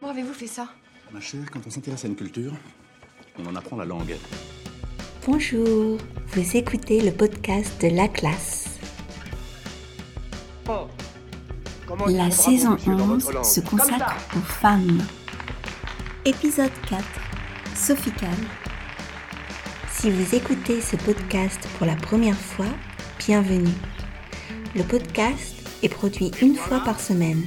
Comment avez-vous fait ça? Ma chère, quand on s'intéresse à une culture, on en apprend la langue. Bonjour, vous écoutez le podcast de La Classe. La saison 11 se consacre aux femmes. Épisode 4, Sophie Cal. Si vous écoutez ce podcast pour la première fois, bienvenue. Le podcast est produit une fois par semaine.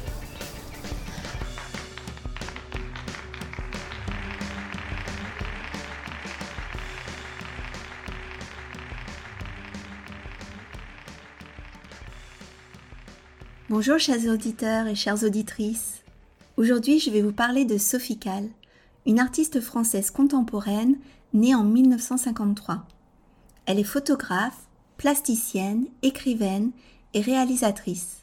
Bonjour chers auditeurs et chères auditrices. Aujourd'hui, je vais vous parler de Sophie Calle, une artiste française contemporaine née en 1953. Elle est photographe, plasticienne, écrivaine et réalisatrice.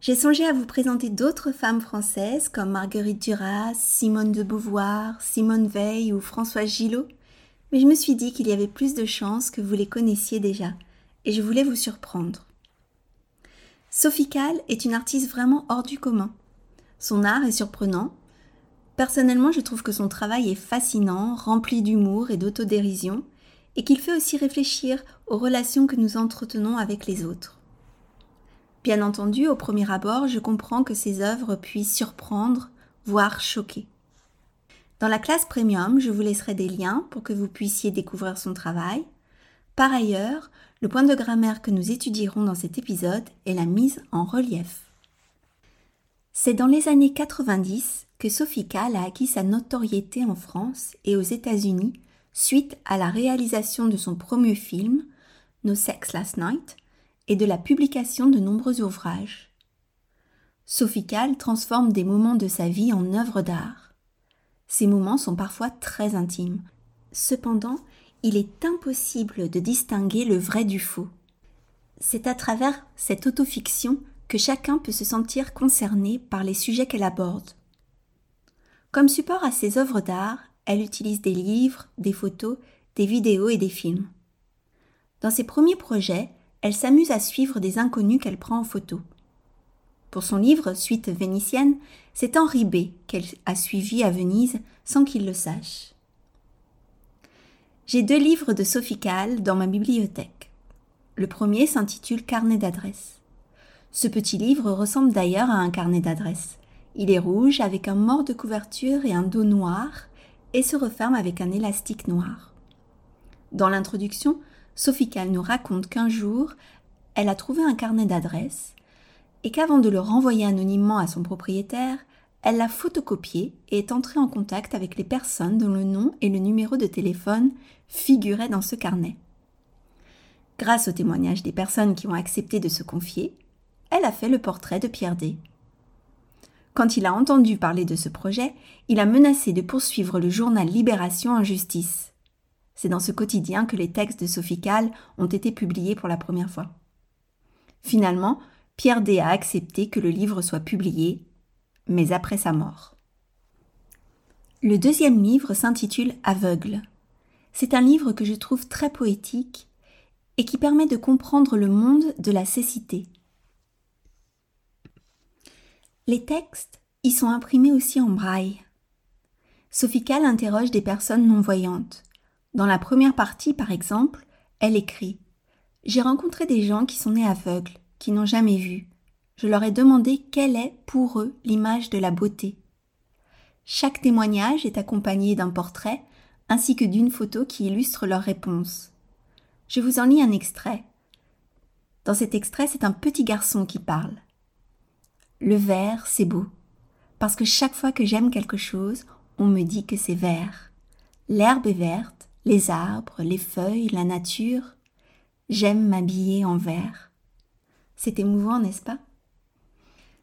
J'ai songé à vous présenter d'autres femmes françaises comme Marguerite Duras, Simone de Beauvoir, Simone Veil ou Françoise Gillot, mais je me suis dit qu'il y avait plus de chances que vous les connaissiez déjà, et je voulais vous surprendre. Sophie Calle est une artiste vraiment hors du commun. Son art est surprenant. Personnellement, je trouve que son travail est fascinant, rempli d'humour et d'autodérision, et qu'il fait aussi réfléchir aux relations que nous entretenons avec les autres. Bien entendu, au premier abord, je comprends que ses œuvres puissent surprendre, voire choquer. Dans la classe premium, je vous laisserai des liens pour que vous puissiez découvrir son travail. Par ailleurs, le point de grammaire que nous étudierons dans cet épisode est la mise en relief. C'est dans les années 90 que Sophie Calle a acquis sa notoriété en France et aux États-Unis suite à la réalisation de son premier film, No Sex Last Night, et de la publication de nombreux ouvrages. Sophie Calle transforme des moments de sa vie en œuvres d'art. Ces moments sont parfois très intimes. Cependant, il est impossible de distinguer le vrai du faux. C'est à travers cette autofiction que chacun peut se sentir concerné par les sujets qu'elle aborde. Comme support à ses œuvres d'art, elle utilise des livres, des photos, des vidéos et des films. Dans ses premiers projets, elle s'amuse à suivre des inconnus qu'elle prend en photo. Pour son livre Suite vénitienne, c'est Henri B qu'elle a suivi à Venise sans qu'il le sache. J'ai deux livres de Sophie dans ma bibliothèque. Le premier s'intitule Carnet d'adresses. Ce petit livre ressemble d'ailleurs à un carnet d'adresses. Il est rouge avec un mort de couverture et un dos noir et se referme avec un élastique noir. Dans l'introduction, Sophie nous raconte qu'un jour, elle a trouvé un carnet d'adresses et qu'avant de le renvoyer anonymement à son propriétaire, elle l'a photocopié et est entrée en contact avec les personnes dont le nom et le numéro de téléphone figuraient dans ce carnet. Grâce au témoignage des personnes qui ont accepté de se confier, elle a fait le portrait de Pierre D. Quand il a entendu parler de ce projet, il a menacé de poursuivre le journal Libération en justice. C'est dans ce quotidien que les textes de Sophie Calle ont été publiés pour la première fois. Finalement, Pierre D a accepté que le livre soit publié mais après sa mort. Le deuxième livre s'intitule Aveugle. C'est un livre que je trouve très poétique et qui permet de comprendre le monde de la cécité. Les textes y sont imprimés aussi en braille. Sophie Calle interroge des personnes non-voyantes. Dans la première partie, par exemple, elle écrit J'ai rencontré des gens qui sont nés aveugles, qui n'ont jamais vu je leur ai demandé quelle est pour eux l'image de la beauté. Chaque témoignage est accompagné d'un portrait ainsi que d'une photo qui illustre leur réponse. Je vous en lis un extrait. Dans cet extrait, c'est un petit garçon qui parle. Le vert, c'est beau, parce que chaque fois que j'aime quelque chose, on me dit que c'est vert. L'herbe est verte, les arbres, les feuilles, la nature. J'aime m'habiller en vert. C'est émouvant, n'est-ce pas?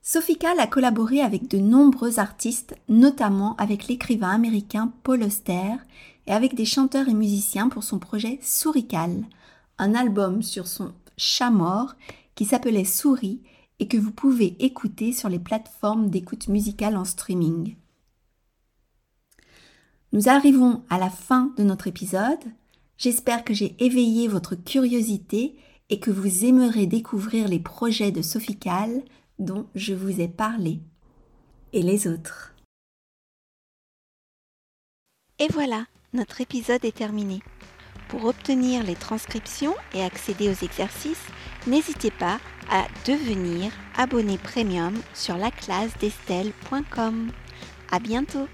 Sophie Calle a collaboré avec de nombreux artistes, notamment avec l'écrivain américain Paul Auster et avec des chanteurs et musiciens pour son projet Sourical, un album sur son chat mort qui s'appelait Souris et que vous pouvez écouter sur les plateformes d'écoute musicale en streaming. Nous arrivons à la fin de notre épisode. J'espère que j'ai éveillé votre curiosité et que vous aimerez découvrir les projets de Sophical dont je vous ai parlé. Et les autres. Et voilà, notre épisode est terminé. Pour obtenir les transcriptions et accéder aux exercices, n'hésitez pas à devenir abonné premium sur la classe d'Estelle.com. À bientôt!